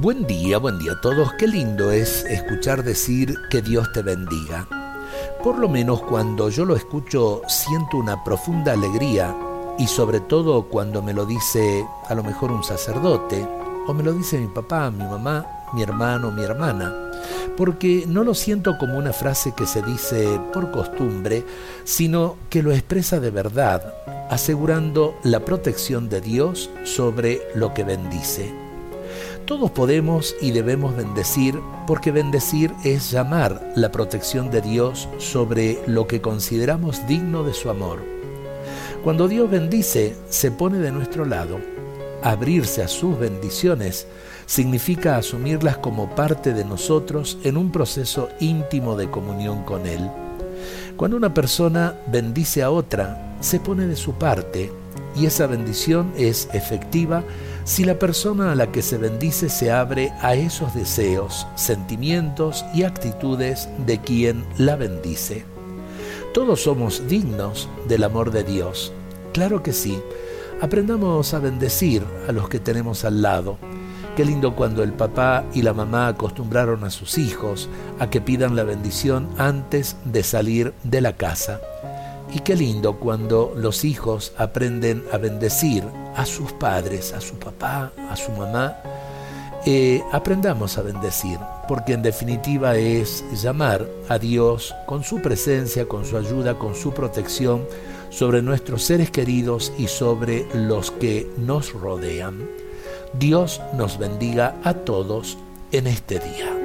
Buen día, buen día a todos. Qué lindo es escuchar decir que Dios te bendiga. Por lo menos cuando yo lo escucho siento una profunda alegría y sobre todo cuando me lo dice a lo mejor un sacerdote o me lo dice mi papá, mi mamá, mi hermano, mi hermana, porque no lo siento como una frase que se dice por costumbre, sino que lo expresa de verdad, asegurando la protección de Dios sobre lo que bendice. Todos podemos y debemos bendecir porque bendecir es llamar la protección de Dios sobre lo que consideramos digno de su amor. Cuando Dios bendice, se pone de nuestro lado. Abrirse a sus bendiciones significa asumirlas como parte de nosotros en un proceso íntimo de comunión con Él. Cuando una persona bendice a otra, se pone de su parte y esa bendición es efectiva si la persona a la que se bendice se abre a esos deseos, sentimientos y actitudes de quien la bendice. Todos somos dignos del amor de Dios. Claro que sí. Aprendamos a bendecir a los que tenemos al lado. Qué lindo cuando el papá y la mamá acostumbraron a sus hijos a que pidan la bendición antes de salir de la casa. Y qué lindo cuando los hijos aprenden a bendecir a sus padres, a su papá, a su mamá. Eh, aprendamos a bendecir, porque en definitiva es llamar a Dios con su presencia, con su ayuda, con su protección sobre nuestros seres queridos y sobre los que nos rodean. Dios nos bendiga a todos en este día.